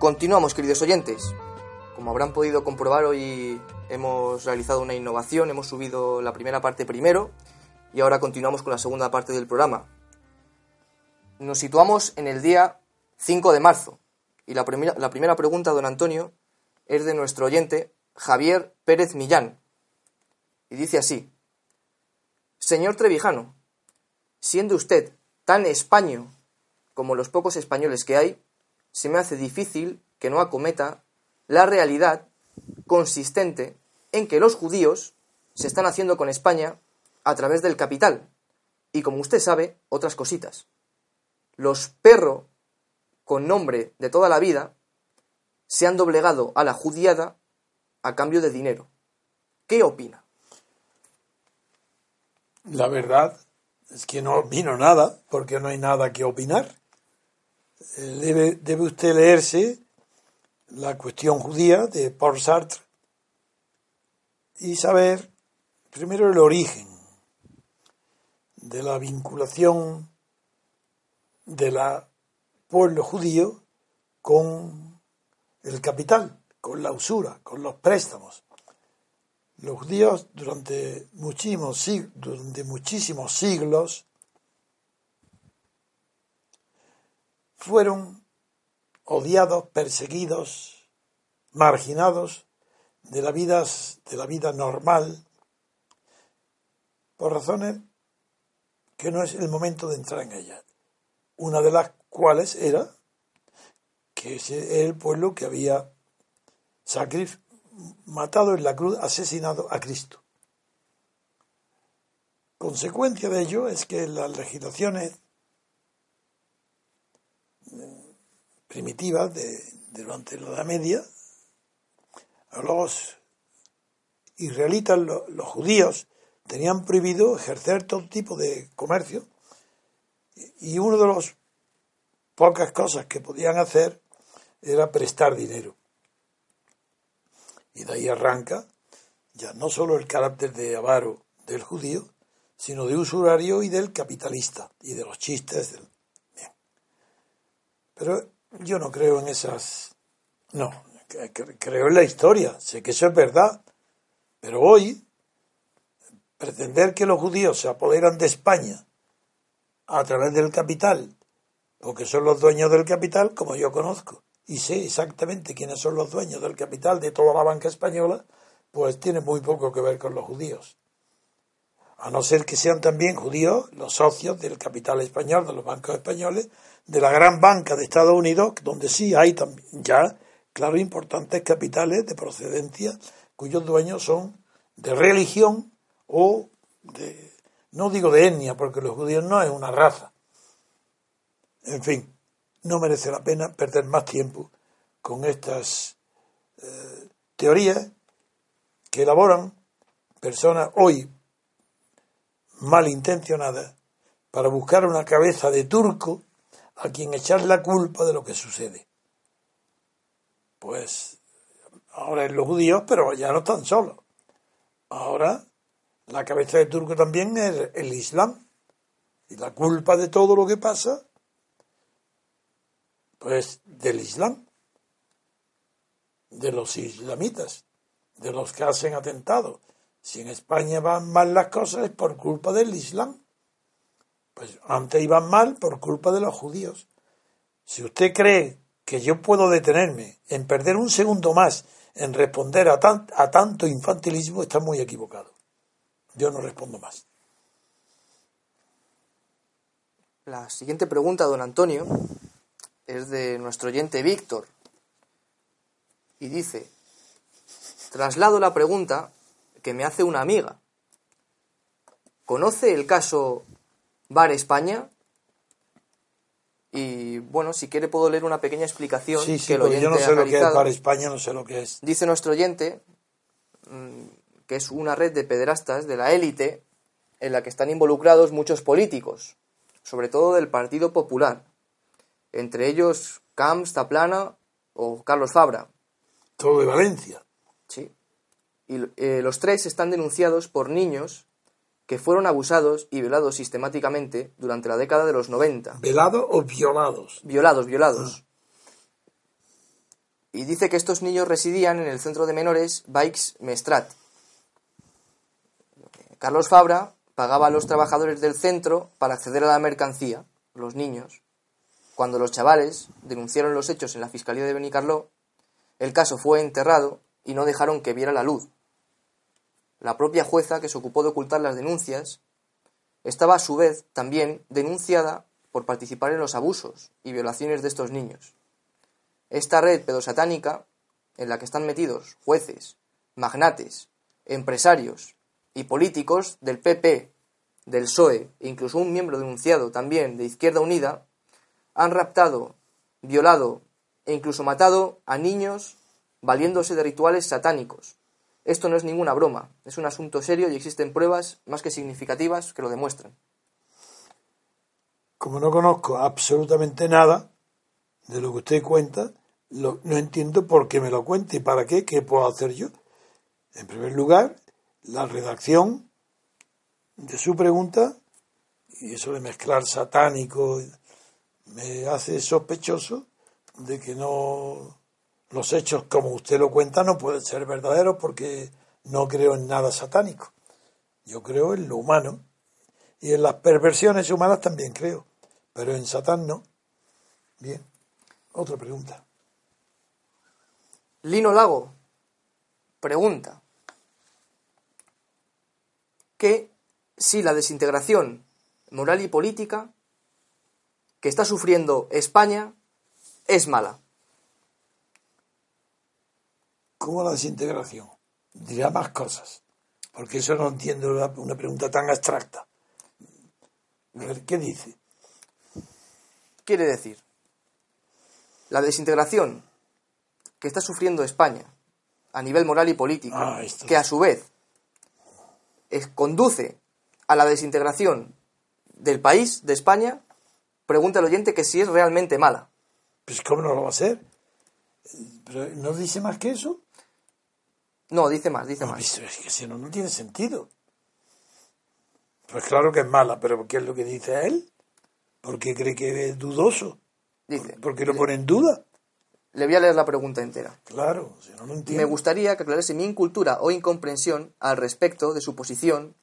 Continuamos, queridos oyentes. Como habrán podido comprobar, hoy hemos realizado una innovación, hemos subido la primera parte primero y ahora continuamos con la segunda parte del programa. Nos situamos en el día 5 de marzo y la, primera, la primera pregunta, don Antonio, es de nuestro oyente Javier Pérez Millán y dice así, Señor Trevijano, siendo usted tan español como los pocos españoles que hay, se me hace difícil que no acometa la realidad consistente en que los judíos se están haciendo con España a través del capital y, como usted sabe, otras cositas. Los perro con nombre de toda la vida se han doblegado a la judiada a cambio de dinero. ¿Qué opina? La verdad es que no opino nada, porque no hay nada que opinar. Debe, debe usted leerse la cuestión judía de Paul Sartre y saber primero el origen de la vinculación del pueblo judío con el capital, con la usura, con los préstamos. Los judíos durante muchísimos, durante muchísimos siglos fueron odiados, perseguidos, marginados de la vida, de la vida normal por razones que no es el momento de entrar en ellas. Una de las cuales era que es el pueblo que había matado en la cruz, asesinado a Cristo. Consecuencia de ello es que las legislaciones eh, primitivas de, durante la Edad Media, a los israelitas, lo- los, judíos, tenían prohibido ejercer todo tipo de comercio y una de las pocas cosas que podían hacer era prestar dinero. Y de ahí arranca ya no solo el carácter de avaro del judío, sino de usurario y del capitalista y de los chistes. Del... Pero yo no creo en esas... No, cre- cre- creo en la historia, sé que eso es verdad, pero hoy pretender que los judíos se apoderan de España a través del capital, porque son los dueños del capital, como yo conozco, y sé exactamente quiénes son los dueños del capital de toda la banca española, pues tiene muy poco que ver con los judíos. A no ser que sean también judíos los socios del capital español, de los bancos españoles, de la gran banca de Estados Unidos, donde sí hay también ya, claro, importantes capitales de procedencia cuyos dueños son de religión o de, no digo de etnia, porque los judíos no es una raza. En fin, no merece la pena perder más tiempo con estas eh, teorías que elaboran personas hoy malintencionadas para buscar una cabeza de turco a quien echar la culpa de lo que sucede. Pues ahora es los judíos, pero ya no están solos. Ahora la cabeza de turco también es el Islam. Y la culpa de todo lo que pasa, pues del Islam, de los islamitas, de los que hacen atentados. Si en España van mal las cosas es por culpa del Islam. Pues antes iban mal por culpa de los judíos. Si usted cree que yo puedo detenerme en perder un segundo más en responder a, tan- a tanto infantilismo, está muy equivocado. Yo no respondo más. La siguiente pregunta, don Antonio, es de nuestro oyente Víctor. Y dice, traslado la pregunta que me hace una amiga. ¿Conoce el caso Bar España? Y bueno, si quiere puedo leer una pequeña explicación Sí, sí, que el porque yo no oyente sé ha lo que es para España, no sé lo que es. Dice nuestro oyente mm, que es una red de pederastas de la élite en la que están involucrados muchos políticos, sobre todo del Partido Popular, entre ellos Camps, Taplana o Carlos Fabra. Todo de Valencia. Sí. Y eh, los tres están denunciados por niños que fueron abusados y violados sistemáticamente durante la década de los 90. ¿Velados o violados? Violados, violados. Y dice que estos niños residían en el centro de menores Baix Mestrat. Carlos Fabra pagaba a los trabajadores del centro para acceder a la mercancía, los niños. Cuando los chavales denunciaron los hechos en la Fiscalía de Benicarló, el caso fue enterrado y no dejaron que viera la luz. La propia jueza que se ocupó de ocultar las denuncias estaba a su vez también denunciada por participar en los abusos y violaciones de estos niños. Esta red pedosatánica, en la que están metidos jueces, magnates, empresarios y políticos del PP, del PSOE e incluso un miembro denunciado también de Izquierda Unida, han raptado, violado e incluso matado a niños valiéndose de rituales satánicos. Esto no es ninguna broma, es un asunto serio y existen pruebas más que significativas que lo demuestran. Como no conozco absolutamente nada de lo que usted cuenta, no entiendo por qué me lo cuenta y para qué, qué puedo hacer yo. En primer lugar, la redacción de su pregunta, y eso de mezclar satánico, me hace sospechoso de que no los hechos como usted lo cuenta no pueden ser verdaderos porque no creo en nada satánico. Yo creo en lo humano y en las perversiones humanas también creo, pero en Satán no. Bien, otra pregunta. Lino Lago pregunta que si la desintegración moral y política que está sufriendo España es mala. ¿Cómo la desintegración? Dirá más cosas, porque eso no entiendo una pregunta tan abstracta. A ver, ¿qué dice? Quiere decir, la desintegración que está sufriendo España a nivel moral y político, Ah, que a su vez conduce a la desintegración del país, de España, pregunta al oyente que si es realmente mala. Pues ¿cómo no lo va a ser? ¿Pero ¿No dice más que eso? No, dice más, dice No, más. es que si no, no tiene sentido. Pues claro que es mala, pero ¿qué es lo que dice él? ¿Por qué cree que es dudoso? Dice, ¿Por qué lo pone en duda? le voy a leer la pregunta entera. Claro, si no, no Me entiendo. gustaría que aclarase mi incultura o incomprensión al respecto de su posición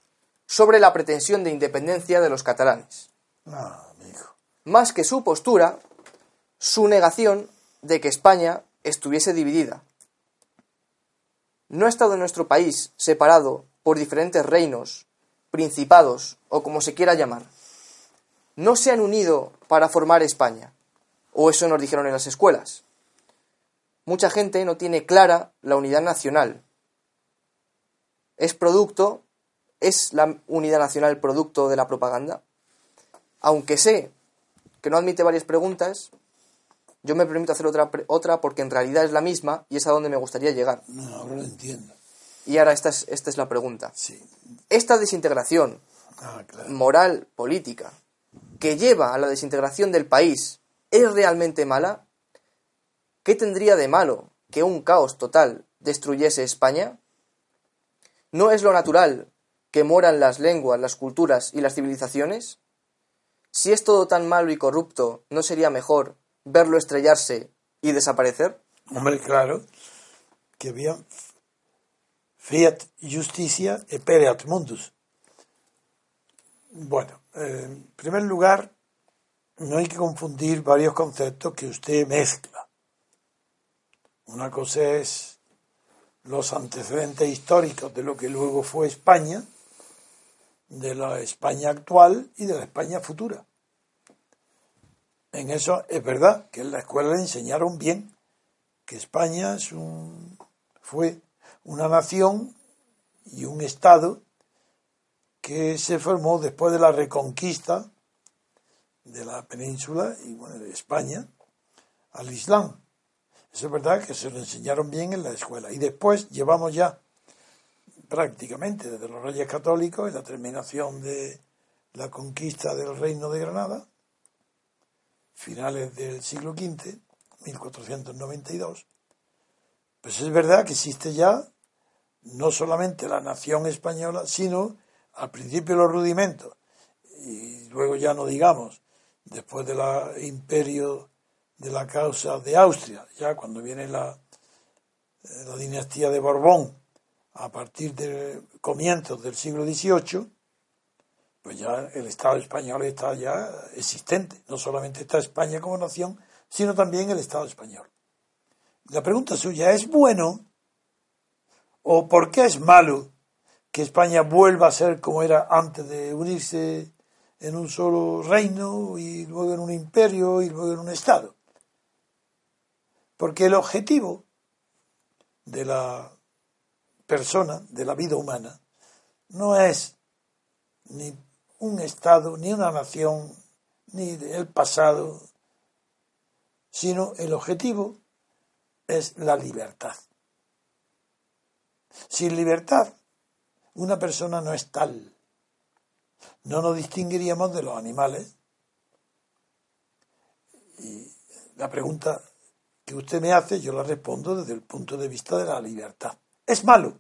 sobre la pretensión de independencia de los catalanes. No, amigo. Más que su postura, su negación de que España estuviese dividida. ¿No ha estado nuestro país separado por diferentes reinos, principados o como se quiera llamar? ¿No se han unido para formar España? ¿O eso nos dijeron en las escuelas? Mucha gente no tiene clara la unidad nacional. ¿Es producto, es la unidad nacional producto de la propaganda? Aunque sé que no admite varias preguntas, yo me permito hacer otra, otra porque en realidad es la misma y es a donde me gustaría llegar. No, ahora lo entiendo. Y ahora esta es, esta es la pregunta. Sí. Esta desintegración Ah, claro. moral, política, que lleva a la desintegración del país, ¿es realmente mala? ¿Qué tendría de malo que un caos total destruyese España? ¿No es lo natural que mueran las lenguas, las culturas y las civilizaciones? Si es todo tan malo y corrupto, ¿no sería mejor verlo estrellarse y desaparecer? Hombre, claro, que había fiat justicia e pereat mundus. Bueno, eh, en primer lugar, no hay que confundir varios conceptos que usted mezcla. Una cosa es los antecedentes históricos de lo que luego fue España, de la España actual y de la España futura. En eso es verdad que en la escuela le enseñaron bien que España fue una nación y un Estado que se formó después de la reconquista de la península y bueno, de España al Islam. Eso es verdad que se lo enseñaron bien en la escuela. Y después llevamos ya prácticamente desde los Reyes Católicos y la terminación de la conquista del Reino de Granada, finales del siglo V, 1492, pues es verdad que existe ya no solamente la nación española, sino al principio los rudimentos, y luego ya no digamos, después del imperio de la causa de Austria, ya cuando viene la, eh, la dinastía de Borbón, a partir de comienzos del siglo XVIII, pues ya el Estado español está ya existente. No solamente está España como nación, sino también el Estado español. La pregunta suya es bueno o por qué es malo que España vuelva a ser como era antes de unirse en un solo reino y luego en un imperio y luego en un Estado. Porque el objetivo de la persona, de la vida humana, no es ni un Estado, ni una nación, ni el pasado, sino el objetivo es la libertad. Sin libertad, una persona no es tal. No nos distinguiríamos de los animales. Y la pregunta que usted me hace, yo la respondo desde el punto de vista de la libertad. Es malo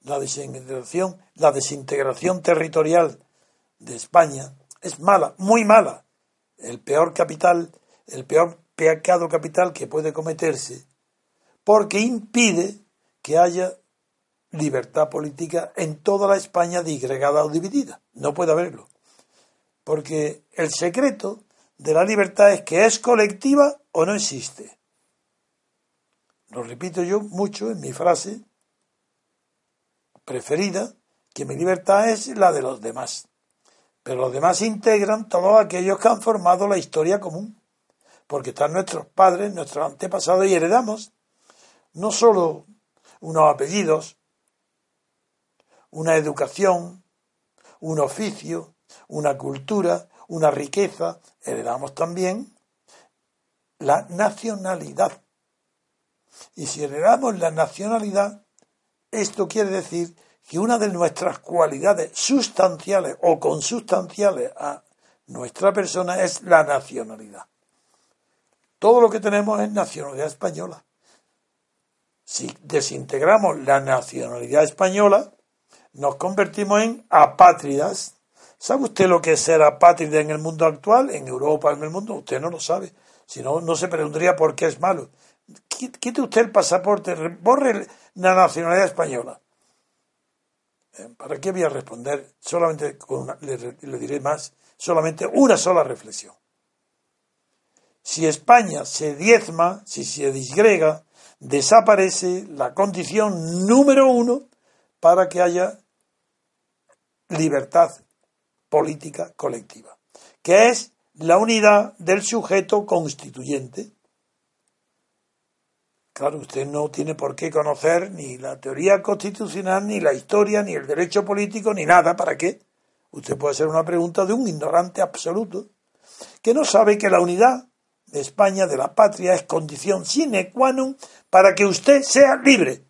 la desintegración, la desintegración territorial de España es mala, muy mala. El peor capital, el peor pecado capital que puede cometerse porque impide que haya libertad política en toda la España disgregada o dividida. No puede haberlo. Porque el secreto de la libertad es que es colectiva o no existe. Lo repito yo mucho en mi frase preferida, que mi libertad es la de los demás. Pero los demás integran todos aquellos que han formado la historia común. Porque están nuestros padres, nuestros antepasados y heredamos no solo unos apellidos, una educación, un oficio, una cultura, una riqueza, heredamos también la nacionalidad. Y si heredamos la nacionalidad, esto quiere decir que una de nuestras cualidades sustanciales o consustanciales a nuestra persona es la nacionalidad. Todo lo que tenemos es nacionalidad española. Si desintegramos la nacionalidad española, nos convertimos en apátridas. ¿Sabe usted lo que es ser apátrida en el mundo actual, en Europa, en el mundo? Usted no lo sabe. Si no, no se preguntaría por qué es malo. Quite usted el pasaporte, borre la nacionalidad española. Eh, ¿Para qué voy a responder? Solamente le diré más, solamente una sola reflexión. Si España se diezma, si se disgrega, desaparece la condición número uno para que haya libertad política colectiva, que es la unidad del sujeto constituyente. Claro, usted no tiene por qué conocer ni la teoría constitucional, ni la historia, ni el derecho político, ni nada. ¿Para qué? Usted puede hacer una pregunta de un ignorante absoluto que no sabe que la unidad de España, de la patria, es condición sine qua non para que usted sea libre.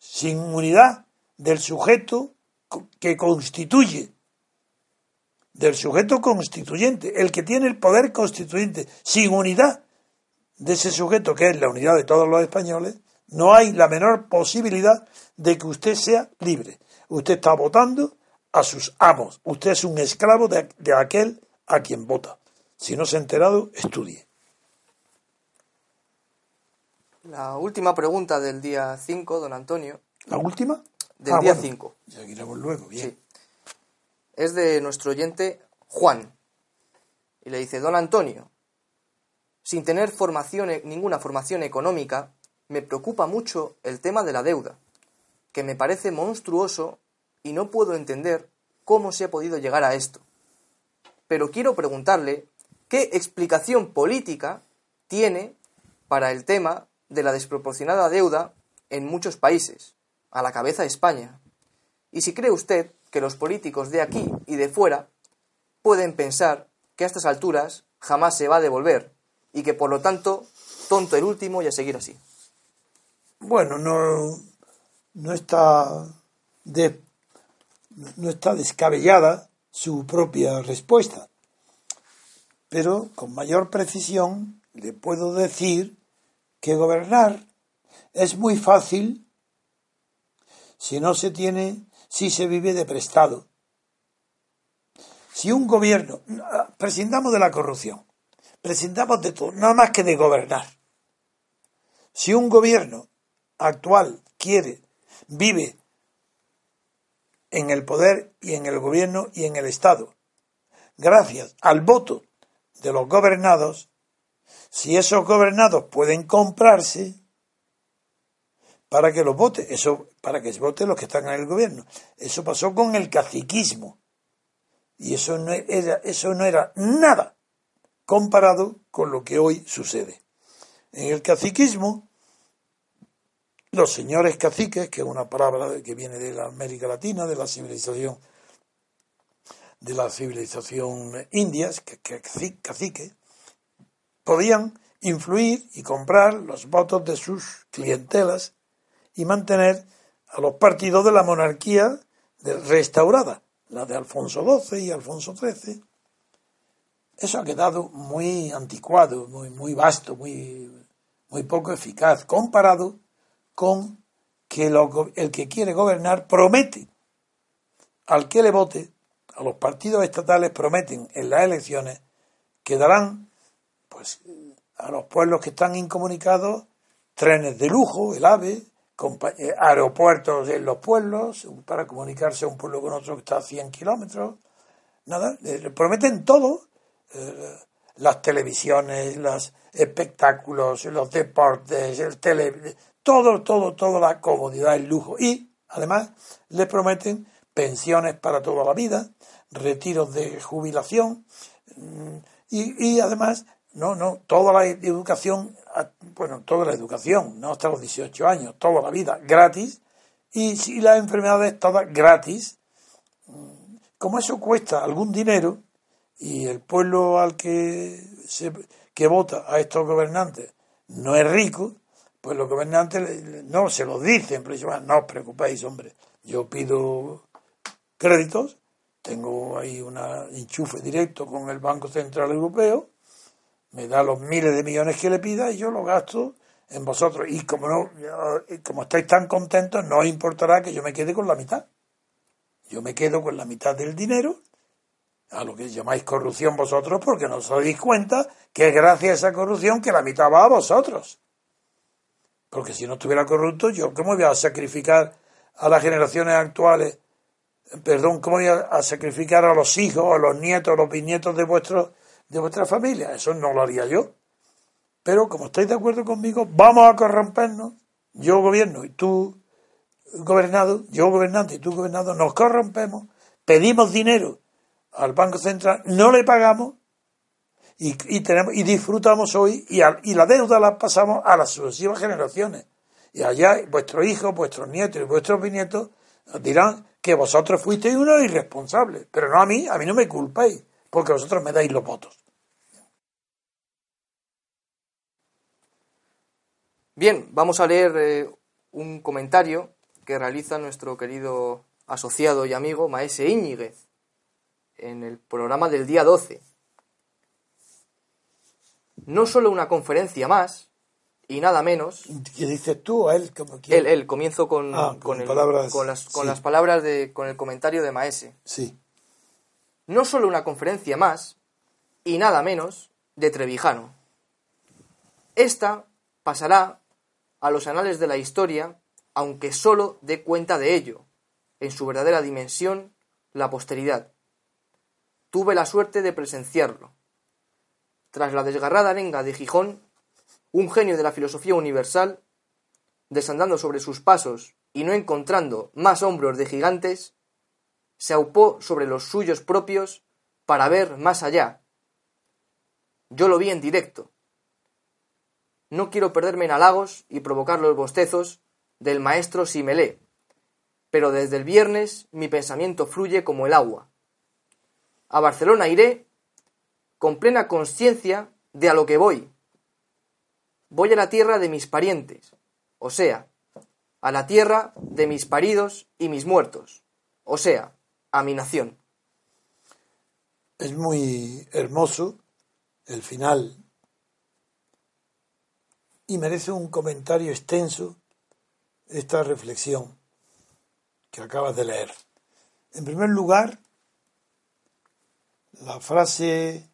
Sin unidad del sujeto que constituye, del sujeto constituyente, el que tiene el poder constituyente, sin unidad de ese sujeto que es la unidad de todos los españoles, no hay la menor posibilidad de que usted sea libre. Usted está votando a sus amos. Usted es un esclavo de, de aquel a quien vota. Si no se ha enterado, estudie. La última pregunta del día 5, don Antonio. ¿La última? Del ah, día 5. Ya iremos luego, bien. Sí. Es de nuestro oyente Juan. Y le dice, don Antonio, sin tener formación, e, ninguna formación económica, me preocupa mucho el tema de la deuda, que me parece monstruoso y no puedo entender cómo se ha podido llegar a esto. Pero quiero preguntarle qué explicación política tiene para el tema de la desproporcionada deuda en muchos países, a la cabeza de España. Y si cree usted que los políticos de aquí y de fuera pueden pensar que a estas alturas jamás se va a devolver y que por lo tanto, tonto el último y a seguir así. Bueno, no, no está de, no está descabellada su propia respuesta, pero con mayor precisión le puedo decir que gobernar es muy fácil si no se tiene, si se vive de prestado. Si un gobierno, prescindamos de la corrupción, prescindamos de todo, nada más que de gobernar. Si un gobierno actual quiere, vive en el poder y en el gobierno y en el Estado, gracias al voto de los gobernados, si esos gobernados pueden comprarse para que los vote, eso para que se voten los que están en el gobierno. Eso pasó con el caciquismo. Y eso no era, eso no era nada comparado con lo que hoy sucede. En el caciquismo, los señores caciques, que es una palabra que viene de la América Latina, de la civilización de la civilización indias, que, cacique, podían influir y comprar los votos de sus clientelas y mantener a los partidos de la monarquía restaurada, la de Alfonso XII y Alfonso XIII. Eso ha quedado muy anticuado, muy, muy vasto, muy, muy poco eficaz, comparado con que el que quiere gobernar promete al que le vote a los partidos estatales prometen en las elecciones que darán pues a los pueblos que están incomunicados trenes de lujo, el AVE, eh, aeropuertos en los pueblos para comunicarse un pueblo con otro que está a 100 kilómetros. Nada, prometen todo. Eh, las televisiones, los espectáculos, los deportes, el tele, todo, todo, toda la comodidad, el lujo. Y además le prometen pensiones para toda la vida, retiros de jubilación mm, y, además, no, no, toda la educación, bueno, toda la educación, no hasta los 18 años, toda la vida gratis y si las enfermedades todas gratis. Mm, como eso cuesta algún dinero y el pueblo al que se, que vota a estos gobernantes no es rico, pues los gobernantes no se lo dicen, pero no os preocupéis, hombre, yo pido créditos tengo ahí un enchufe directo con el Banco Central Europeo, me da los miles de millones que le pida y yo lo gasto en vosotros. Y como no, como estáis tan contentos, no os importará que yo me quede con la mitad. Yo me quedo con la mitad del dinero, a lo que llamáis corrupción vosotros, porque no os dais cuenta que es gracias a esa corrupción que la mitad va a vosotros. Porque si no estuviera corrupto, yo cómo voy a sacrificar a las generaciones actuales perdón, ¿cómo voy a, sacrificar a los hijos, a los nietos, a los bisnietos de, vuestro, de vuestra familia? Eso no lo haría yo. Pero como estáis de acuerdo conmigo, vamos a corrompernos. Yo gobierno y tú gobernado, yo gobernante y tú gobernado, nos corrompemos, pedimos dinero al Banco Central, no le pagamos y, tenemos, y disfrutamos hoy y, y la deuda la pasamos a las sucesivas generaciones. Y allá vuestros hijos, vuestros nietos y vuestros bisnietos dirán que vosotros fuisteis unos irresponsables, pero no a mí, a mí no me culpáis, porque vosotros me dais los votos. Bien, vamos a leer eh, un comentario que realiza nuestro querido asociado y amigo Maese Íñiguez en el programa del día 12. No solo una conferencia más, y nada menos. ¿Qué dices tú a él? Como él, él, comienzo con, ah, con, palabras, con, las, con las palabras de, con el comentario de Maese. Sí. No solo una conferencia más, y nada menos, de Trevijano. Esta pasará a los anales de la historia, aunque solo dé cuenta de ello, en su verdadera dimensión, la posteridad. Tuve la suerte de presenciarlo. Tras la desgarrada arenga de Gijón, un genio de la filosofía universal, desandando sobre sus pasos y no encontrando más hombros de gigantes, se aupó sobre los suyos propios para ver más allá. Yo lo vi en directo. No quiero perderme en halagos y provocar los bostezos del maestro Simelé, pero desde el viernes mi pensamiento fluye como el agua. A Barcelona iré con plena conciencia de a lo que voy, voy a la tierra de mis parientes, o sea, a la tierra de mis paridos y mis muertos, o sea, a mi nación. Es muy hermoso el final y merece un comentario extenso esta reflexión que acabas de leer. En primer lugar, la frase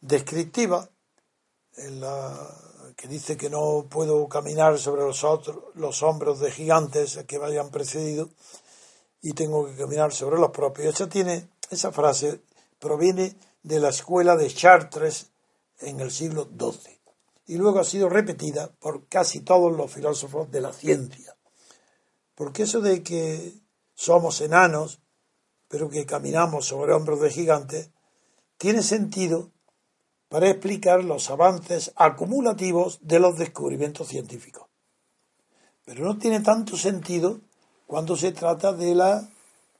descriptiva que dice que no puedo caminar sobre los, otros, los hombros de gigantes que me hayan precedido y tengo que caminar sobre los propios. Esa, tiene, esa frase proviene de la escuela de Chartres en el siglo XII y luego ha sido repetida por casi todos los filósofos de la ciencia. Porque eso de que somos enanos, pero que caminamos sobre hombros de gigantes, tiene sentido para explicar los avances acumulativos de los descubrimientos científicos. Pero no tiene tanto sentido cuando se trata de la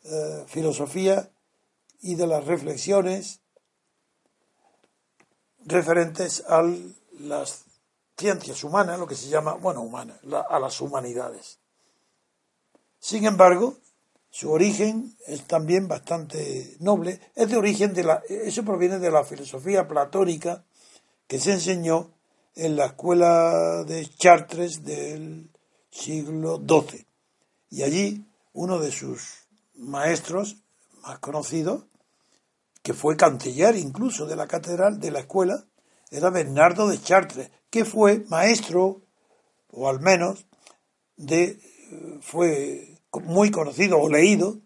eh, filosofía y de las reflexiones referentes a las ciencias humanas, lo que se llama, bueno, humanas, a las humanidades. Sin embargo, su origen es también bastante noble. Es de origen de la, eso proviene de la filosofía platónica que se enseñó en la escuela de Chartres del siglo XII. Y allí uno de sus maestros más conocidos, que fue canciller incluso de la catedral de la escuela, era Bernardo de Chartres, que fue maestro, o al menos, de, fue muy conocido o leído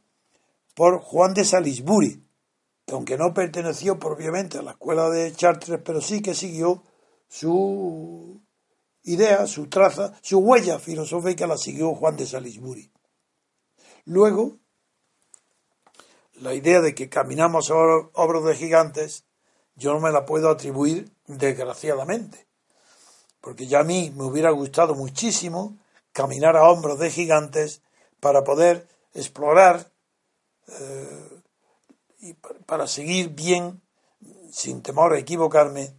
por Juan de Salisbury, que aunque no perteneció propiamente a la escuela de Chartres, pero sí que siguió su idea, su traza, su huella filosófica la siguió Juan de Salisbury. Luego, la idea de que caminamos sobre obras de gigantes, yo no me la puedo atribuir desgraciadamente, porque ya a mí me hubiera gustado muchísimo caminar a hombros de gigantes para poder explorar eh, y para seguir bien, sin temor a equivocarme,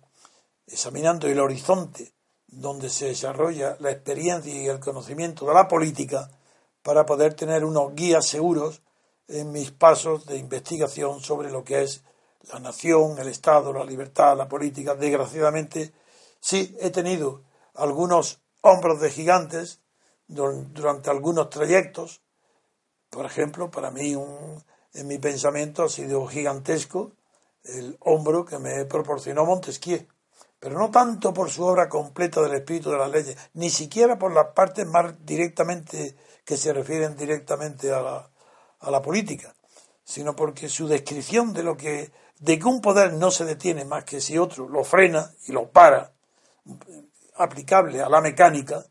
examinando el horizonte donde se desarrolla la experiencia y el conocimiento de la política, para poder tener unos guías seguros en mis pasos de investigación sobre lo que es la nación, el Estado, la libertad, la política. Desgraciadamente, sí, he tenido algunos hombros de gigantes durante algunos trayectos. Por ejemplo, para mí un, en mi pensamiento ha sido gigantesco el hombro que me proporcionó Montesquieu, pero no tanto por su obra completa del espíritu de las leyes, ni siquiera por las partes más directamente que se refieren directamente a la, a la política, sino porque su descripción de lo que de que un poder no se detiene más que si otro lo frena y lo para, aplicable a la mecánica,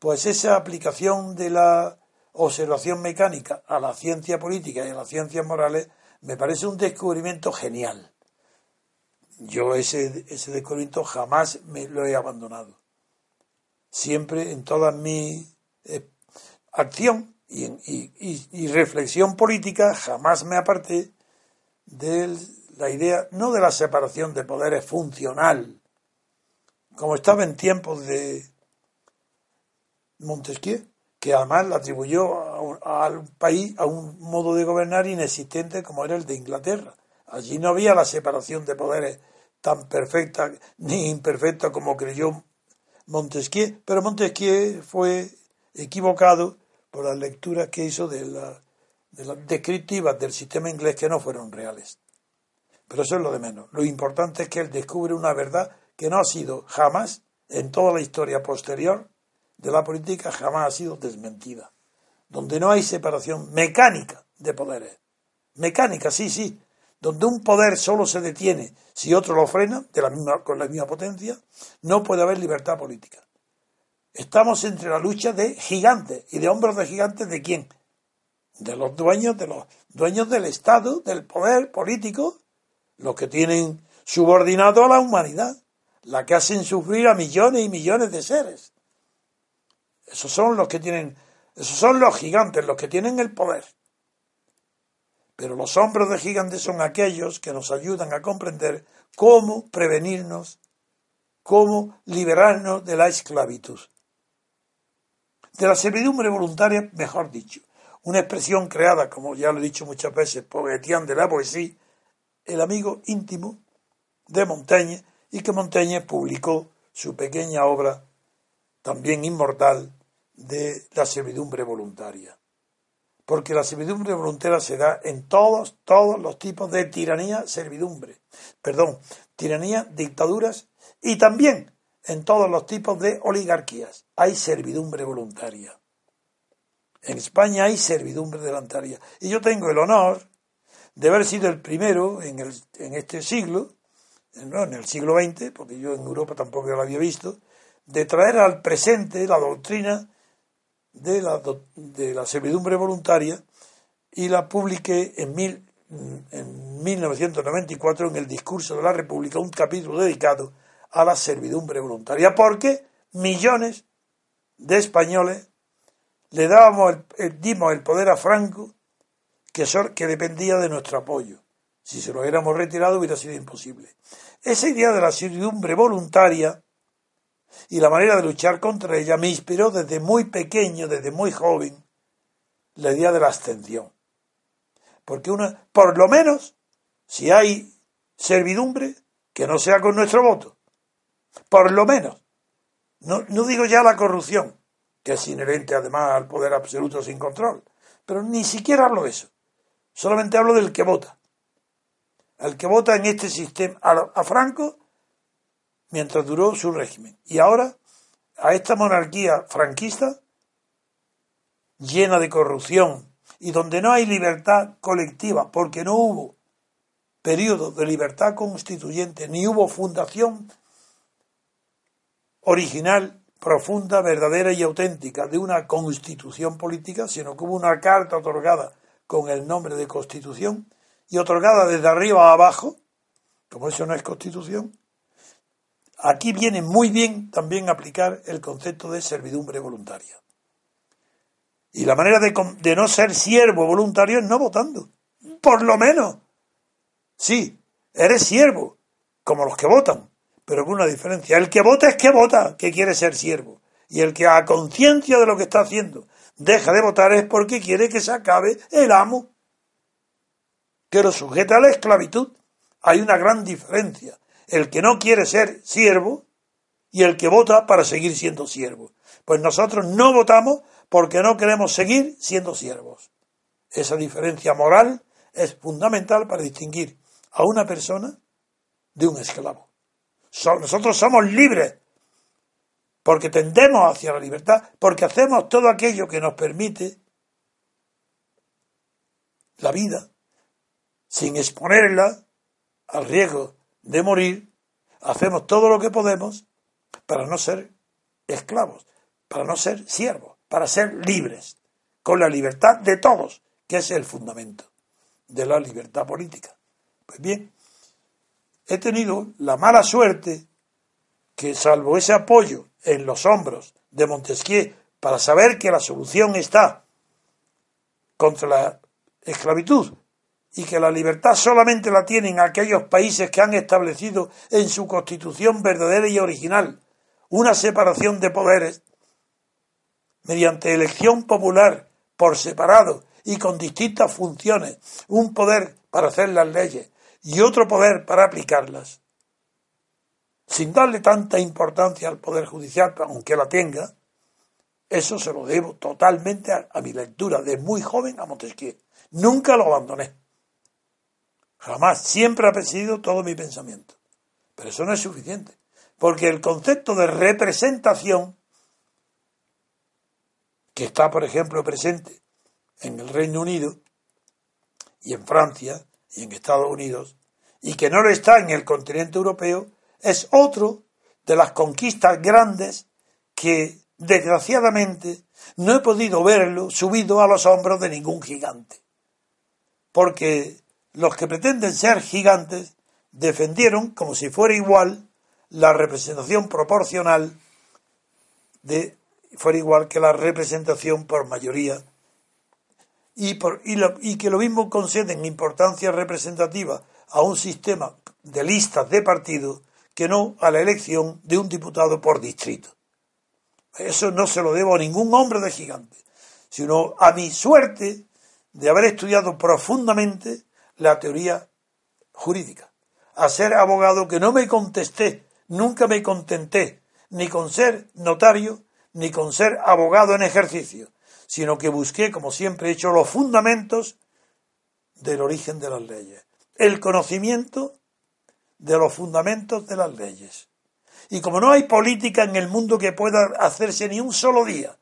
pues esa aplicación de la observación mecánica a la ciencia política y a las ciencias morales me parece un descubrimiento genial. Yo ese, ese descubrimiento jamás me lo he abandonado. Siempre en toda mi eh, acción y, y, reflexión política jamás me aparté de la idea, no de la separación de poderes funcional, como estaba en tiempos de Montesquieu, que además le atribuyó al país a un modo de gobernar inexistente como era el de Inglaterra. Allí no había la separación de poderes tan perfecta ni imperfecta como creyó Montesquieu, pero Montesquieu fue equivocado por las lecturas que hizo de, de las descriptivas del sistema inglés que no fueron reales. Pero eso es lo de menos. Lo importante es que él descubre una verdad que no ha sido jamás en toda la historia posterior de la política jamás ha sido desmentida. Donde no hay separación mecánica de poderes. Mecánica, sí, sí. Donde un poder solo se detiene si otro lo frena de la misma, con la misma potencia, no puede haber libertad política. Estamos entre la lucha de gigantes y de hombros de gigantes de quién? De los dueños, de los dueños del Estado, del poder político, los que tienen subordinado a la humanidad, la que hacen sufrir a millones y millones de seres. Esos son los que tienen, esos son los gigantes, los que tienen el poder. Pero los hombros de gigantes son aquellos que nos ayudan a comprender cómo prevenirnos, cómo liberarnos de la esclavitud. De la servidumbre voluntaria, mejor dicho. Una expresión creada, como ya lo he dicho muchas veces, por Etienne de la Poesía, el amigo íntimo de Montaigne, y que Montaigne publicó su pequeña obra, también inmortal, de la servidumbre voluntaria. Porque la servidumbre voluntaria se da en todos, todos los tipos de tiranía, servidumbre. Perdón, tiranía, dictaduras y también en todos los tipos de oligarquías. Hay servidumbre voluntaria. En España hay servidumbre voluntaria. Y yo tengo el honor de haber sido el primero en, el, en este siglo, no en el siglo XX, porque yo en Europa tampoco lo había visto, de traer al presente la doctrina de la, de la servidumbre voluntaria y la publiqué en, mil, en 1994 en el discurso de la República, un capítulo dedicado a la servidumbre voluntaria, porque millones de españoles le dábamos el, dimos el poder a Franco que, que dependía de nuestro apoyo. Si se lo hubiéramos retirado hubiera sido imposible. Esa idea de la servidumbre voluntaria y la manera de luchar contra ella me inspiró desde muy pequeño, desde muy joven, la idea de la abstención. Porque una, por lo menos, si hay servidumbre, que no sea con nuestro voto. Por lo menos. No, no digo ya la corrupción, que es inherente además al poder absoluto sin control. Pero ni siquiera hablo de eso. Solamente hablo del que vota. El que vota en este sistema, a, Franco, mientras duró su régimen. Y ahora, a esta monarquía franquista, llena de corrupción y donde no hay libertad colectiva, porque no hubo periodo de libertad constituyente, ni hubo fundación original profunda, verdadera y auténtica de una constitución política, sino que hubo una carta otorgada con el nombre de constitución y otorgada desde arriba a abajo, como eso no es constitución, aquí viene muy bien también aplicar el concepto de servidumbre voluntaria. Y la manera de, no ser siervo voluntario es no votando. Por lo menos. Sí, eres siervo, como los que votan, pero con una diferencia. El que vota es que vota, que quiere ser siervo. Y el que a conciencia de lo que está haciendo deja de votar es porque quiere que se acabe el amo, que lo sujeta a la esclavitud. Hay una gran diferencia. El que no quiere ser siervo y el que vota para seguir siendo siervo. Pues nosotros no votamos porque no queremos seguir siendo siervos. Esa diferencia moral es fundamental para distinguir a una persona de un esclavo nosotros somos libres porque tendemos hacia la libertad, porque hacemos todo aquello que nos permite la vida, sin exponerla al riesgo de morir, hacemos todo lo que podemos para no ser esclavos, para no ser siervos, para ser libres, con la libertad de todos, que es el fundamento de la libertad política. Pues bien, he tenido la mala suerte que, salvo ese apoyo en los hombros de Montesquieu para saber que la solución está contra la esclavitud y que la libertad solamente la tienen aquellos países que han establecido en su constitución verdadera y original una separación de poderes mediante elección popular por separado y con distintas funciones, un poder para hacer las leyes, y otro poder para aplicarlas, sin darle tanta importancia al Poder Judicial, aunque la tenga, eso se lo debo totalmente a, mi lectura de muy joven a Montesquieu. Nunca lo abandoné. Jamás. Siempre ha presidido todo mi pensamiento. Pero eso no es suficiente. Porque el concepto de representación, que está, por ejemplo, presente en el Reino Unido y en Francia, y en Estados Unidos, y que no lo está en el continente europeo, es otro de las conquistas grandes que, desgraciadamente, no he podido verlo subido a los hombros de ningún gigante. Porque los que pretenden ser gigantes defendieron, como si fuera igual, la representación proporcional de fuera igual que la representación por mayoría y, por, y, que lo mismo conceden importancia representativa a un sistema de listas de partidos que no a la elección de un diputado por distrito. Eso no se lo debo a ningún hombre de gigante, sino a mi suerte de haber estudiado profundamente la teoría jurídica, a ser abogado que no me contesté, nunca me contenté, ni con ser notario, ni con ser abogado en ejercicio, sino que busqué, como siempre he hecho, los fundamentos del origen de las leyes, el conocimiento de los fundamentos de las leyes. Y como no hay política en el mundo que pueda hacerse ni un solo día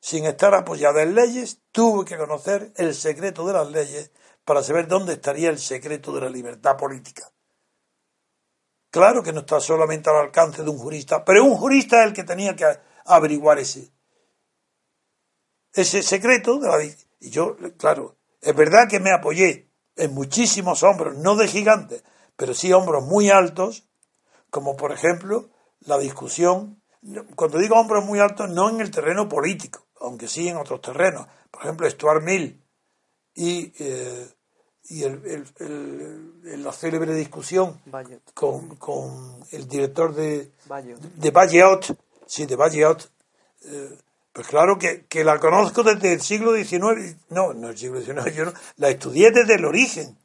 sin estar apoyada en leyes, tuve que conocer el secreto de las leyes para saber dónde estaría el secreto de la libertad política. Claro que no está solamente al alcance de un jurista, pero un jurista es el que tenía que averiguar ese, ese secreto. De la, y yo, claro, es verdad que me apoyé en muchísimos hombros, no de gigantes, pero sí hombros muy altos, como por ejemplo la discusión, cuando digo hombros muy altos, no en el terreno político, aunque sí en otros terrenos, por ejemplo Stuart Mill y, eh, y el, la célebre discusión con, con, el director de de sí, de eh, pues claro que, que, la conozco desde el siglo XIX, no, no el siglo XIX, yo no, la estudié desde el origen.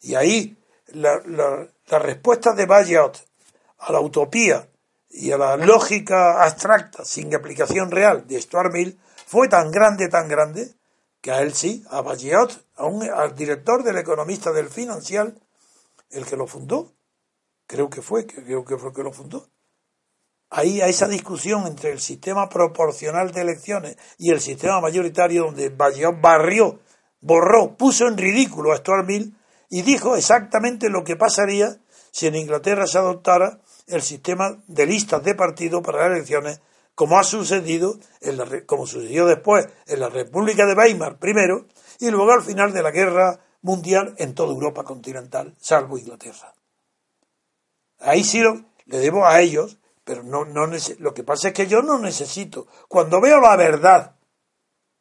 Y ahí la, la, la respuesta de Bayot a la utopía y a la lógica abstracta sin aplicación real de Stuart Mill fue tan grande, tan grande, que a él sí, a Bayot, a un, al director del economista del financial, el que lo fundó, creo que fue, creo que fue el que lo fundó, ahí a esa discusión entre el sistema proporcional de elecciones y el sistema mayoritario donde Vallejo barrió, borró, puso en ridículo a Stuart Mill y dijo exactamente lo que pasaría si en Inglaterra se adoptara el sistema de listas de partido para las elecciones, como ha sucedido, en la, como sucedió después en la República de Weimar primero y luego al final de la guerra mundial en toda Europa continental, salvo Inglaterra. Ahí sí lo, le debo a ellos pero no, no lo que pasa es que yo no necesito, cuando veo la verdad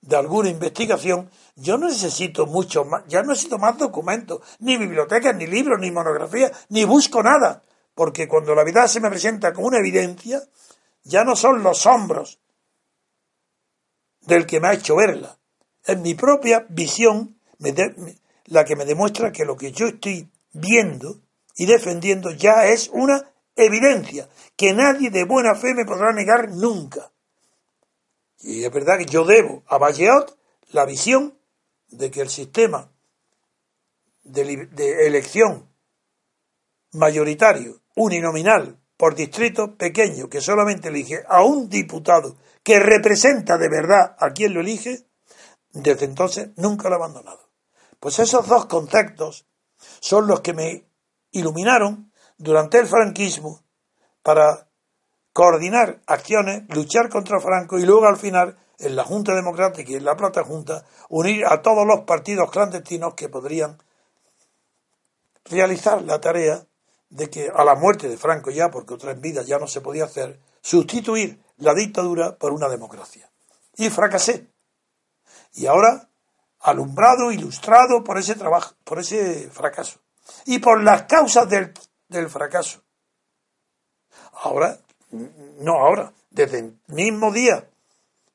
de alguna investigación, yo no necesito mucho más, ya no necesito más documentos, ni bibliotecas, ni libros, ni monografías, ni busco nada, porque cuando la verdad se me presenta como una evidencia, ya no son los hombros del que me ha hecho verla, es mi propia visión la que me demuestra que lo que yo estoy viendo y defendiendo ya es una evidencia que nadie de buena fe me podrá negar nunca. Y es verdad que yo debo a Valleot la visión de que el sistema de, de elección mayoritario, uninominal, por distrito pequeño, que solamente elige a un diputado que representa de verdad a quien lo elige, desde entonces nunca lo ha abandonado. Pues esos dos conceptos son los que me iluminaron durante el franquismo para coordinar acciones, luchar contra Franco y luego al final en la Junta Democrática y en la Plata Junta unir a todos los partidos clandestinos que podrían realizar la tarea de que a la muerte de Franco ya, porque otra en vida ya no se podía hacer, sustituir la dictadura por una democracia. Y fracasé. Y ahora, alumbrado, ilustrado por ese trabajo, por ese fracaso. Y por las causas del del fracaso. Ahora, no ahora, desde el mismo día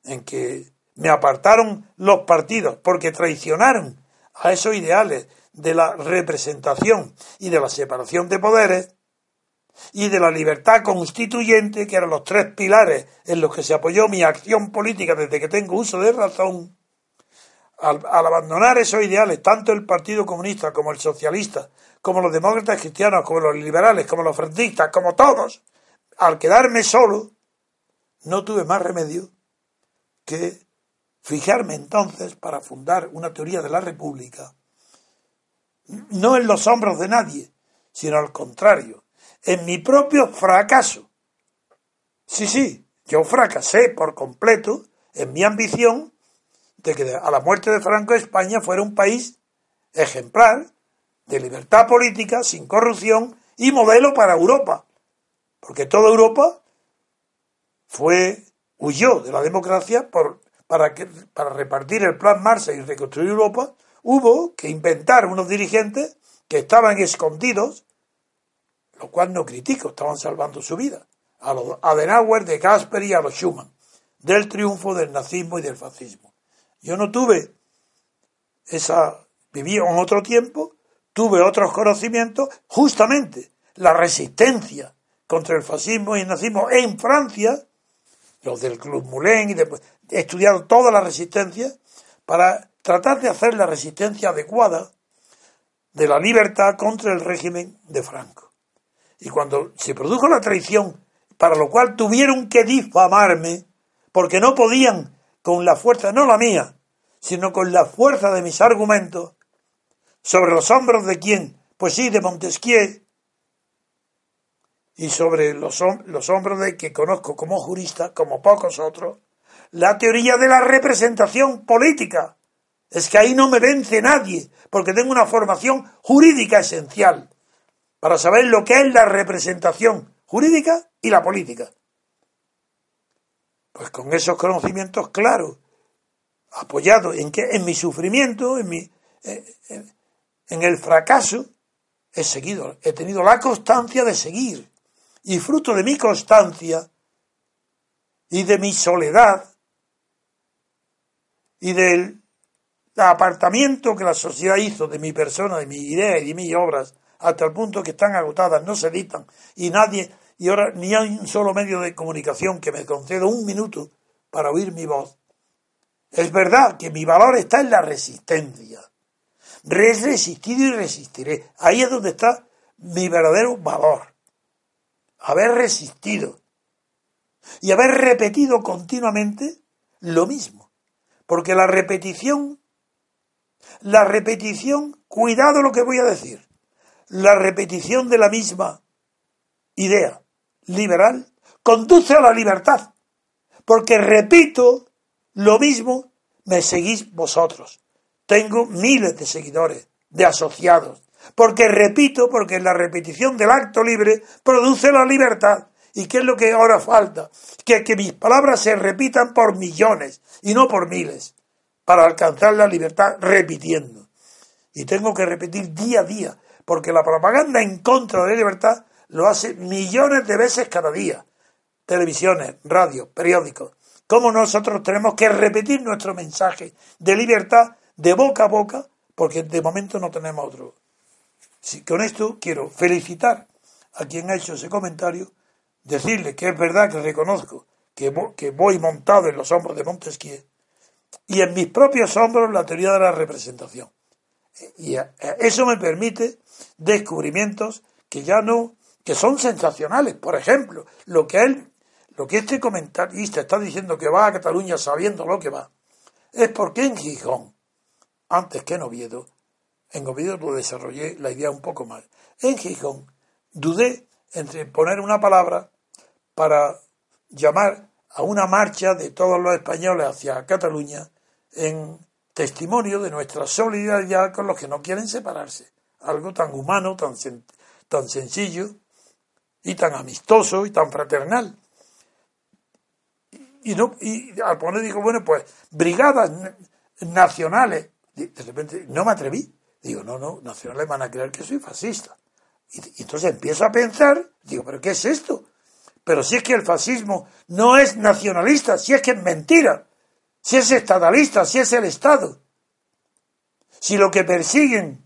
en que me apartaron los partidos porque traicionaron a esos ideales de la representación y de la separación de poderes y de la libertad constituyente, que eran los tres pilares en los que se apoyó mi acción política desde que tengo uso de razón, al, abandonar esos ideales, tanto el Partido Comunista como el Socialista, como los demócratas cristianos, como los liberales, como los franquistas, como todos, al quedarme solo, no tuve más remedio que fijarme entonces para fundar una teoría de la República, no en los hombros de nadie, sino al contrario, en mi propio fracaso. Sí, sí, yo fracasé por completo en mi ambición de que a la muerte de Franco España fuera un país ejemplar de libertad política, sin corrupción y modelo para Europa. Porque toda Europa fue, huyó de la democracia por, para, que, para repartir el plan Marshall y reconstruir Europa, hubo que inventar unos dirigentes que estaban escondidos, lo cual no critico, estaban salvando su vida, a los Adenauer, de Gasper y a los Schumann, del triunfo del nazismo y del fascismo. Yo no tuve esa, viví en otro tiempo, tuve otros conocimientos, justamente la resistencia contra el fascismo y el nazismo en Francia, los del Club Moulin, y después, he estudiado toda la resistencia para tratar de hacer la resistencia adecuada de la libertad contra el régimen de Franco. Y cuando se produjo la traición para lo cual tuvieron que difamarme, porque no podían, con la fuerza, no la mía, sino con la fuerza de mis argumentos, sobre los hombros de quién, pues sí, de Montesquieu, y sobre los, los hombros de que conozco como jurista, como pocos otros, la teoría de la representación política. Es que ahí no me vence nadie, porque tengo una formación jurídica esencial para saber lo que es la representación jurídica y la política. Pues con esos conocimientos claros, apoyados en que en mi sufrimiento, en mi en el fracaso, he seguido, he tenido la constancia de seguir. Y fruto de mi constancia y de mi soledad y del apartamiento que la sociedad hizo de mi persona, de mi idea y de mis obras, hasta el punto que están agotadas, no se editan, y nadie, y ahora ni hay un solo medio de comunicación que me conceda un minuto para oír mi voz. Es verdad que mi valor está en la resistencia. He resistido y resistiré. Ahí es donde está mi verdadero valor. Haber resistido. Y haber repetido continuamente lo mismo. Porque la repetición, la repetición, cuidado lo que voy a decir, la repetición de la misma idea liberal conduce a la libertad. Porque repito lo mismo, me seguís vosotros. Tengo miles de seguidores, de asociados. Porque repito, porque la repetición del acto libre produce la libertad. ¿Y qué es lo que ahora falta? Que, que mis palabras se repitan por millones y no por miles, para alcanzar la libertad repitiendo. Y tengo que repetir día a día, porque la propaganda en contra de la libertad lo hace millones de veces cada día. Televisiones, radio, periódicos. ¿Cómo nosotros tenemos que repetir nuestro mensaje de libertad de boca a boca? Porque de momento no tenemos otro. con esto quiero felicitar a quien ha hecho ese comentario decirle que es verdad que reconozco que voy montado en los hombros de Montesquieu y en mis propios hombros la teoría de la representación. Y eso me permite descubrimientos que ya no, que son sensacionales. Por ejemplo, lo que él, lo que este comentarista está diciendo que va a Cataluña sabiendo lo que va, es porque en Gijón, antes que en Oviedo, en Oviedo lo desarrollé la idea un poco mal. En Gijón dudé entre poner una palabra para llamar a una marcha de todos los españoles hacia Cataluña en testimonio de nuestra solidaridad con los que no quieren separarse. Algo tan humano, tan, tan sencillo y tan amistoso y tan fraternal. Y, no, y al poner digo, bueno, pues brigadas nacionales. De repente no me atreví. Digo, no, no, nacionales van a creer que soy fascista. Y, y entonces empiezo a pensar, digo, pero ¿qué es esto? Pero si es que el fascismo no es nacionalista, si es que es mentira, si es estadalista, si es el Estado. Si lo que persiguen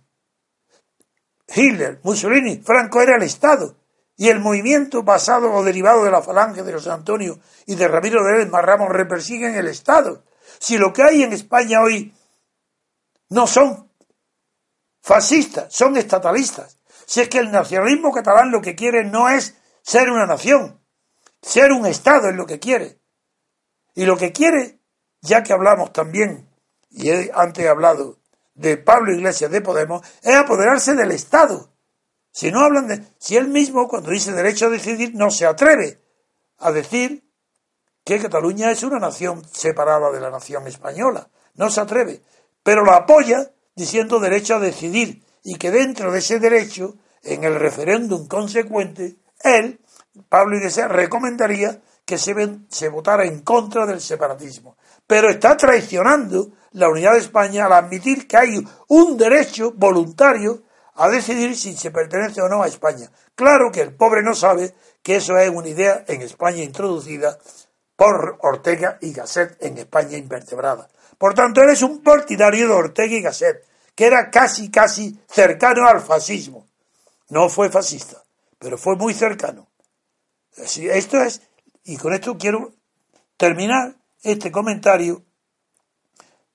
Hitler, Mussolini, Franco era el Estado y el movimiento basado o derivado de la falange de los Antonio y de Ramiro de Ledesma Ramos repersiguen el Estado. Si lo que hay en España hoy no son fascistas, son estatalistas. Si es que el nacionalismo catalán lo que quiere no es ser una nación, ser un Estado es lo que quiere. Y lo que quiere, ya que hablamos también, y he antes he hablado de Pablo Iglesias de Podemos, es apoderarse del Estado. Si no hablan de. Si él mismo, cuando dice derecho a decidir, no se atreve a decir que Cataluña es una nación separada de la nación española. No se atreve. Pero lo apoya diciendo derecho a decidir y que dentro de ese derecho, en el referéndum consecuente, él Pablo Iglesias recomendaría que se, se votara en contra del separatismo. Pero está traicionando la unidad de España al admitir que hay un derecho voluntario a decidir si se pertenece o no a España. Claro que el pobre no sabe que eso es una idea en España introducida por Ortega y Gasset en España invertebrada. Por tanto, eres un partidario de Ortega y Gasset, que era casi, casi cercano al fascismo. No fue fascista, pero fue muy cercano. Esto es, y con esto quiero terminar este comentario,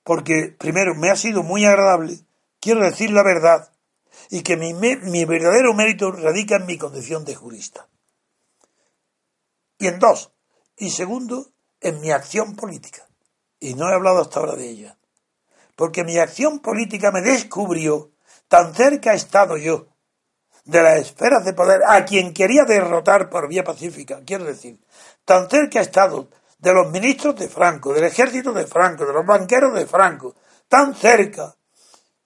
porque primero me ha sido muy agradable, quiero decir la verdad, y que mi, mi verdadero mérito radica en mi condición de jurista. y en dos. Y segundo, en mi acción política. Y no he hablado hasta ahora de ella. Porque mi acción política me descubrió, tan cerca he estado yo de las esferas de poder a quien quería derrotar por vía pacífica, quiero decir, tan cerca he estado de los ministros de Franco, del ejército de Franco, de los banqueros de Franco, tan cerca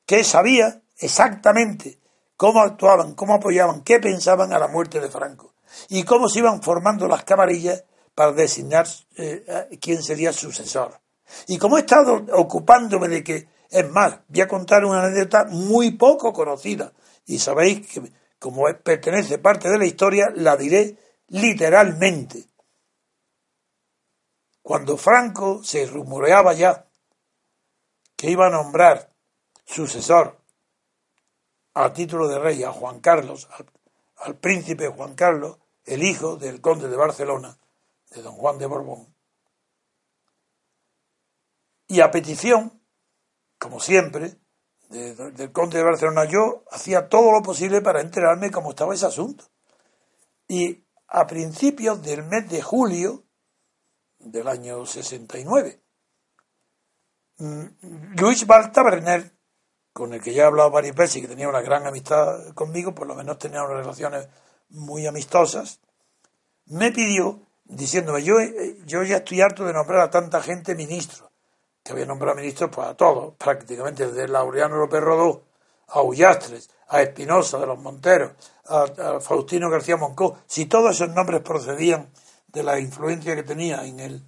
que sabía exactamente cómo actuaban, cómo apoyaban, qué pensaban a la muerte de Franco y cómo se iban formando las camarillas para designar eh, quién sería sucesor. Y como he estado ocupándome de que, es más, voy a contar una anécdota muy poco conocida, y sabéis que como pertenece parte de la historia, la diré literalmente. Cuando Franco se rumoreaba ya que iba a nombrar sucesor a título de rey a Juan Carlos, al, príncipe Juan Carlos, el hijo del conde de Barcelona, de don Juan de Borbón. Y a petición, como siempre, del conde de Barcelona, yo hacía todo lo posible para enterarme cómo estaba ese asunto. Y a principios del mes de julio del año 69, mm, Luis Baltaberner con el que ya he hablado varias veces y que tenía una gran amistad conmigo, por lo menos tenía unas relaciones muy amistosas, me pidió, diciéndome, yo, yo ya estoy harto de nombrar a tanta gente ministro, que había nombrado ministros pues, a todos, prácticamente, desde Laureano López Rodó, a Ullastres, a Espinosa de los Monteros, a, Faustino García Moncó, si todos esos nombres procedían de la influencia que tenía en el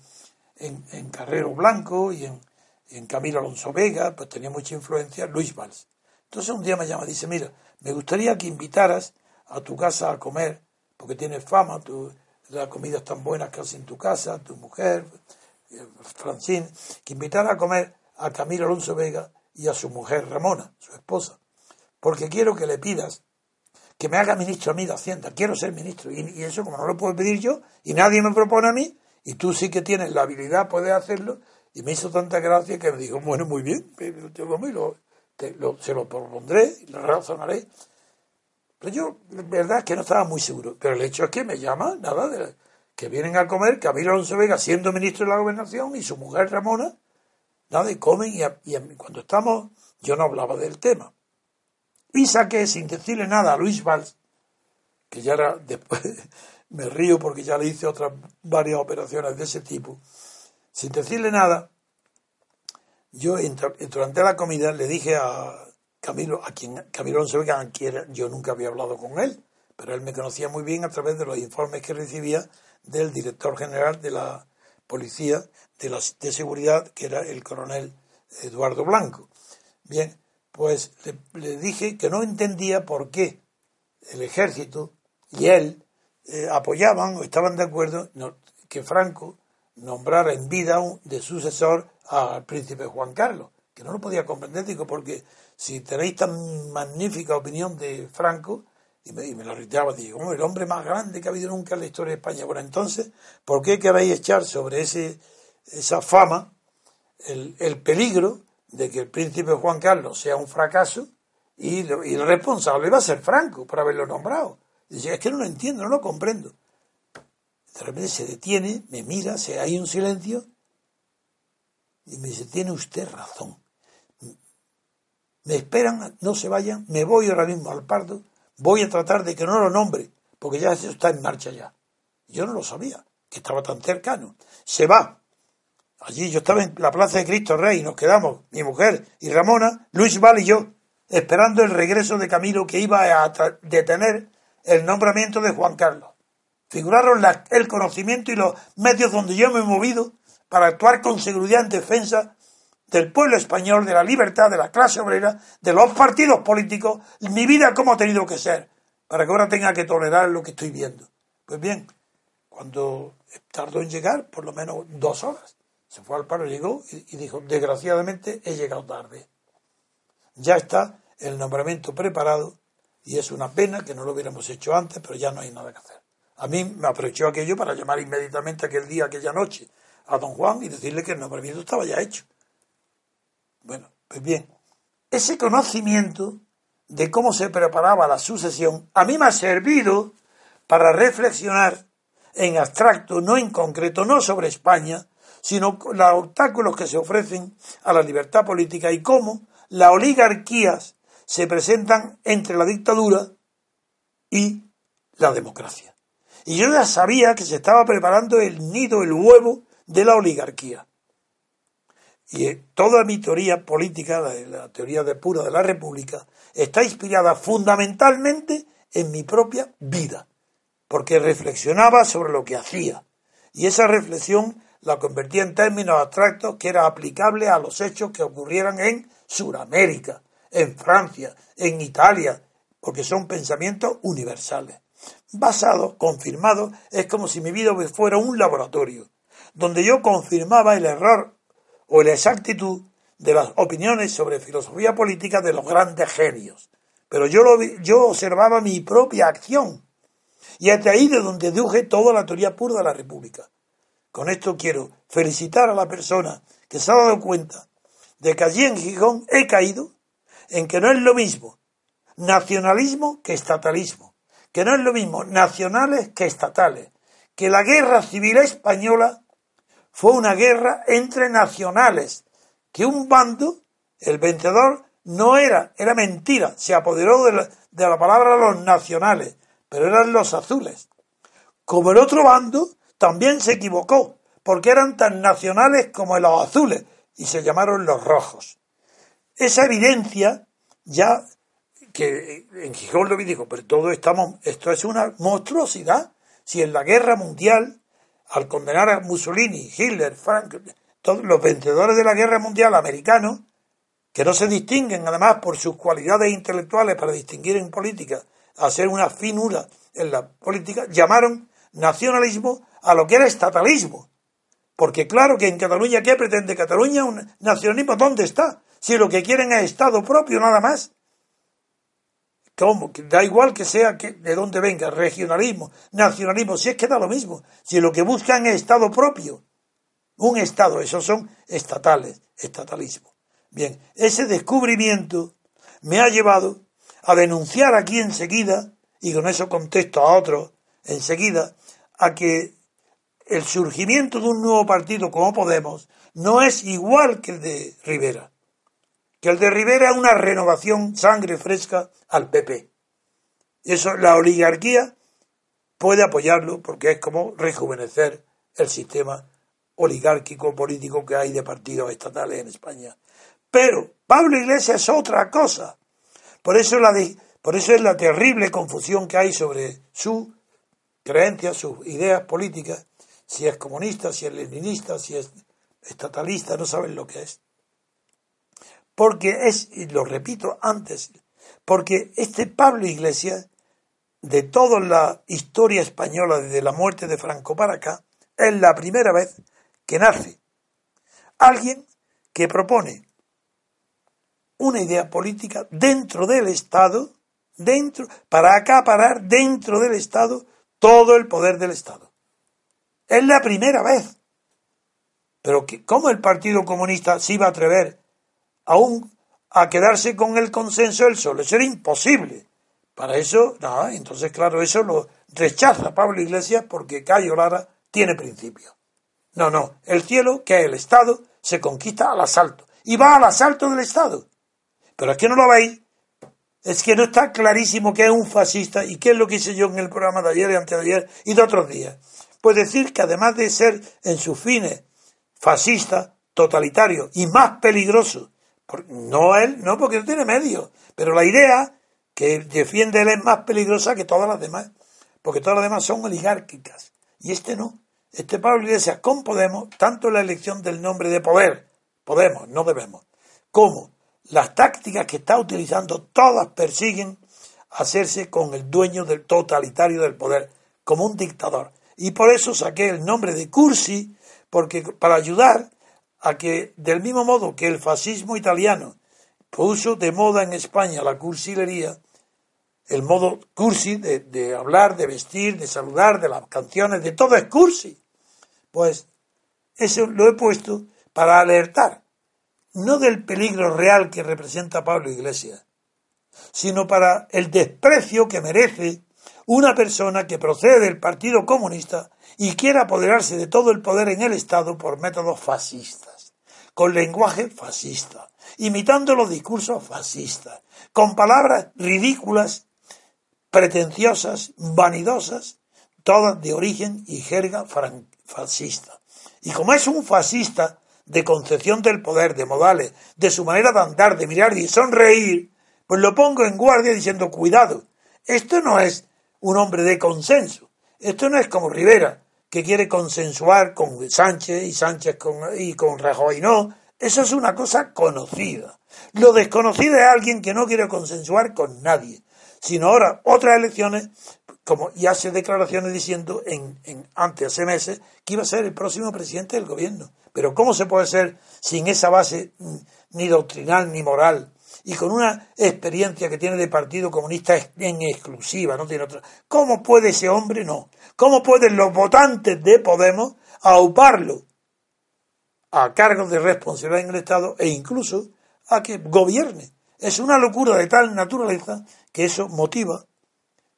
en, Carrero Blanco y en, Camilo Alonso Vega, pues tenía mucha influencia, Luis Valls. Entonces un día me llama, dice, mira, me gustaría que invitaras a tu casa a comer, porque tienes fama, tu, la comida es tan buena casi en tu casa, tu mujer, Francine, que invitara a comer a Camilo Alonso Vega y a su mujer Ramona, su esposa, porque quiero que le pidas que me haga ministro a mí de Hacienda, quiero ser ministro, y, y eso como no lo puedo pedir yo, y nadie me propone a mí, y tú sí que tienes la habilidad, puedes hacerlo, y me hizo tanta gracia que me dijo, bueno, muy bien, yo lo, lo, se lo propondré y lo razonaré. Pero yo, la verdad es que no estaba muy seguro. Pero el hecho es que me llama, nada, de, que vienen a comer Camilo Alonso Vega siendo ministro de la gobernación y su mujer Ramona, nada, y comen y, cuando estamos, yo no hablaba del tema. Y saqué, sin decirle nada a Luis Valls, que ya era, después me río porque ya le hice otras varias operaciones de ese tipo, sin decirle nada, yo durante la comida le dije a Camilo, a quien Camilo Vega, yo nunca había hablado con él, pero él me conocía muy bien a través de los informes que recibía del director general de la policía de, la, de seguridad, que era el coronel Eduardo Blanco. Bien, pues le, dije que no entendía por qué el ejército y él eh, apoyaban o estaban de acuerdo que Franco nombrar en vida de sucesor al príncipe Juan Carlos, que no lo podía comprender, digo, porque si tenéis tan magnífica opinión de Franco, y me, lo reiteraba, digo, el hombre más grande que ha habido nunca en la historia de España. Bueno, entonces, ¿por qué queréis echar sobre ese, esa fama el, el peligro de que el príncipe Juan Carlos sea un fracaso y, y el responsable va a ser Franco por haberlo nombrado? Dice, es que no lo entiendo, no lo comprendo. De repente se detiene, me mira, se, hay un silencio y me dice, tiene usted razón. Me esperan, no se vayan, me voy ahora mismo al pardo, voy a tratar de que no lo nombre, porque ya eso está en marcha ya. Yo no lo sabía, que estaba tan cercano. Se va. Allí yo estaba en la Plaza de Cristo Rey, nos quedamos, mi mujer y Ramona, Luis Val y yo, esperando el regreso de Camilo que iba a detener el nombramiento de Juan Carlos. Figuraron el conocimiento y los medios donde yo me he movido para actuar con seguridad en defensa del pueblo español, de la libertad, de la clase obrera, de los partidos políticos, mi vida como ha tenido que ser, para que ahora tenga que tolerar lo que estoy viendo. Pues bien, cuando tardó en llegar, por lo menos dos horas, se fue al paro, llegó y dijo, desgraciadamente he llegado tarde. Ya está el nombramiento preparado y es una pena que no lo hubiéramos hecho antes, pero ya no hay nada que hacer. A mí me aprovechó aquello para llamar inmediatamente aquel día, aquella noche, a don Juan y decirle que el nombramiento estaba ya hecho. Bueno, pues bien, ese conocimiento de cómo se preparaba la sucesión a mí me ha servido para reflexionar en abstracto, no en concreto, no sobre España, sino los obstáculos que se ofrecen a la libertad política y cómo las oligarquías se presentan entre la dictadura y la democracia. Y yo ya sabía que se estaba preparando el nido, el huevo de la oligarquía. Y eh, toda mi teoría política, la, teoría de pura de la República, está inspirada fundamentalmente en mi propia vida, porque reflexionaba sobre lo que hacía. Y esa reflexión la convertía en términos abstractos que era aplicable a los hechos que ocurrieran en Sudamérica, en Francia, en Italia, porque son pensamientos universales. Basados, confirmados, es como si mi vida fuera un laboratorio, donde yo confirmaba el error o la exactitud de las opiniones sobre filosofía política de los grandes genios. Pero yo, lo, yo observaba mi propia acción. Y hasta ahí de donde deduje toda la teoría pura de la República. Con esto quiero felicitar a la persona que se ha dado cuenta de que allí en Gijón he caído en que no es lo mismo nacionalismo que estatalismo, que no es lo mismo nacionales que estatales, que la guerra civil española fue una guerra entre nacionales, que un bando, el vencedor, no era, era mentira, se apoderó de la, de la palabra los nacionales, pero eran los azules. Como el otro bando también se equivocó, porque eran tan nacionales como los azules, y se llamaron los rojos. Esa evidencia ya que en Gijón lo dijo, pero todo estamos, esto es una monstruosidad. Si en la guerra mundial, al condenar a Mussolini, Hitler, Frank, todos los vencedores de la guerra mundial americanos, que no se distinguen además por sus cualidades intelectuales para distinguir en política, hacer una finura en la política, llamaron nacionalismo a lo que era estatalismo. Porque claro que en Cataluña, ¿qué pretende Cataluña? Un nacionalismo, ¿dónde está? Si lo que quieren es Estado propio nada más. ¿Cómo? Da igual que sea de dónde venga, regionalismo, nacionalismo, si es que da lo mismo. Si lo que buscan es Estado propio, un Estado, esos son estatales, estatalismo. Bien, ese descubrimiento me ha llevado a denunciar aquí enseguida, y con eso contesto a otros enseguida, a que el surgimiento de un nuevo partido como Podemos no es igual que el de Rivera que el de Rivera es una renovación sangre fresca al PP. Eso, la oligarquía puede apoyarlo porque es como rejuvenecer el sistema oligárquico político que hay de partidos estatales en España. Pero Pablo Iglesias es otra cosa. Por eso, la por eso es la terrible confusión que hay sobre su creencias, sus ideas políticas, si es comunista, si es leninista, si es estatalista, no saben lo que es porque es, y lo repito antes, porque este Pablo Iglesias, de toda la historia española desde la muerte de Franco para acá, es la primera vez que nace alguien que propone una idea política dentro del Estado, dentro, para acaparar dentro del Estado todo el poder del Estado. Es la primera vez. Pero ¿cómo el Partido Comunista se iba a atrever aún a quedarse con el consenso del sol. Eso era imposible. Para eso, nada, entonces claro, eso lo rechaza Pablo Iglesias porque Cayo Lara tiene principio. No, no, el cielo, que es el Estado, se conquista al asalto. Y va al asalto del Estado. Pero es que no lo veis. Es que no está clarísimo que es un fascista y qué es lo que hice yo en el programa de ayer y antes de ayer y de otros días. Pues decir que además de ser en sus fines fascista, totalitario y más peligroso no él, no porque no tiene medio, pero la idea que defiende él es más peligrosa que todas las demás, porque todas las demás son oligárquicas, y este no. Este Pablo Iglesias con Podemos, tanto la elección del nombre de poder, Podemos, no debemos, como las tácticas que está utilizando, todas persiguen hacerse con el dueño del totalitario del poder, como un dictador. Y por eso saqué el nombre de Cursi, porque para ayudar a que, del mismo modo que el fascismo italiano puso de moda en España la cursilería, el modo cursi de, hablar, de vestir, de saludar, de las canciones, de todo es cursi. Pues eso lo he puesto para alertar, no del peligro real que representa Pablo Iglesias, sino para el desprecio que merece una persona que procede del Partido Comunista y quiere apoderarse de todo el poder en el Estado por métodos fascistas, con lenguaje fascista, imitando los discursos fascistas, con palabras ridículas, pretenciosas, vanidosas, todas de origen y jerga fascista. Y como es un fascista de concepción del poder, de modales, de su manera de andar, de mirar y sonreír, pues lo pongo en guardia diciendo, cuidado, esto no es un hombre de consenso, esto no es como Rivera, que quiere consensuar con Sánchez y Sánchez con, y con Rajoy, no, eso es una cosa conocida. Lo desconocido es alguien que no quiere consensuar con nadie, sino ahora otras elecciones, como y hace declaraciones diciendo en, en, antes hace meses que iba a ser el próximo presidente del gobierno. Pero ¿cómo se puede ser sin esa base mm, ni doctrinal ni moral y con una experiencia que tiene de Partido Comunista en exclusiva, no tiene otra? ¿Cómo puede ese hombre no? ¿Cómo pueden los votantes de Podemos auparlo a cargos de responsabilidad en el Estado e incluso a que gobierne? Es una locura de tal naturaleza que eso motiva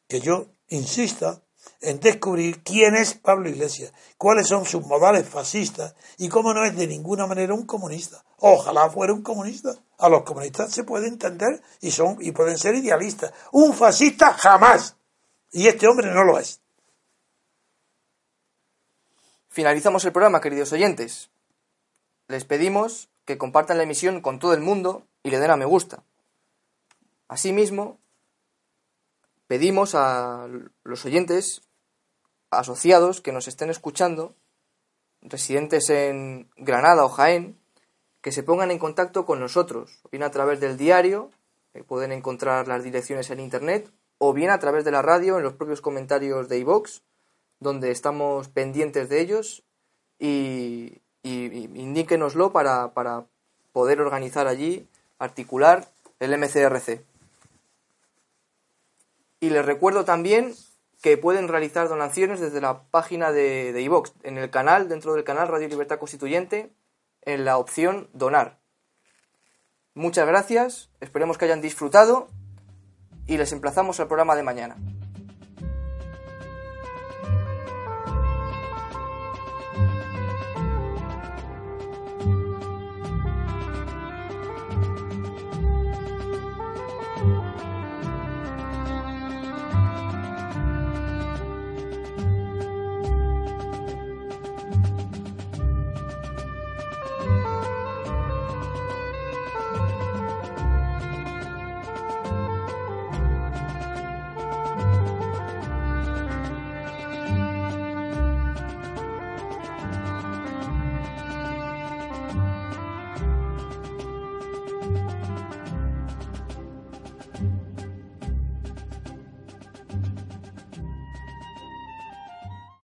que yo insista en descubrir quién es Pablo Iglesias, cuáles son sus modales fascistas y cómo no es de ninguna manera un comunista. Ojalá fuera un comunista. A los comunistas se puede entender y son y pueden ser idealistas. Un fascista jamás. Y este hombre no lo es. Finalizamos el programa, queridos oyentes. Les pedimos que compartan la emisión con todo el mundo y le den a me gusta. Asimismo, pedimos a los oyentes asociados que nos estén escuchando, residentes en Granada o Jaén, que se pongan en contacto con nosotros, bien a través del diario, pueden encontrar las direcciones en internet, o bien a través de la radio en los propios comentarios de iVox, donde estamos pendientes de ellos y, indíquenoslo para, para poder organizar allí, articular el MCRC. Y les recuerdo también que pueden realizar donaciones desde la página de, de iVox, en el canal, dentro del canal Radio Libertad Constituyente, en la opción Donar. Muchas gracias, esperemos que hayan disfrutado y les emplazamos al programa de mañana.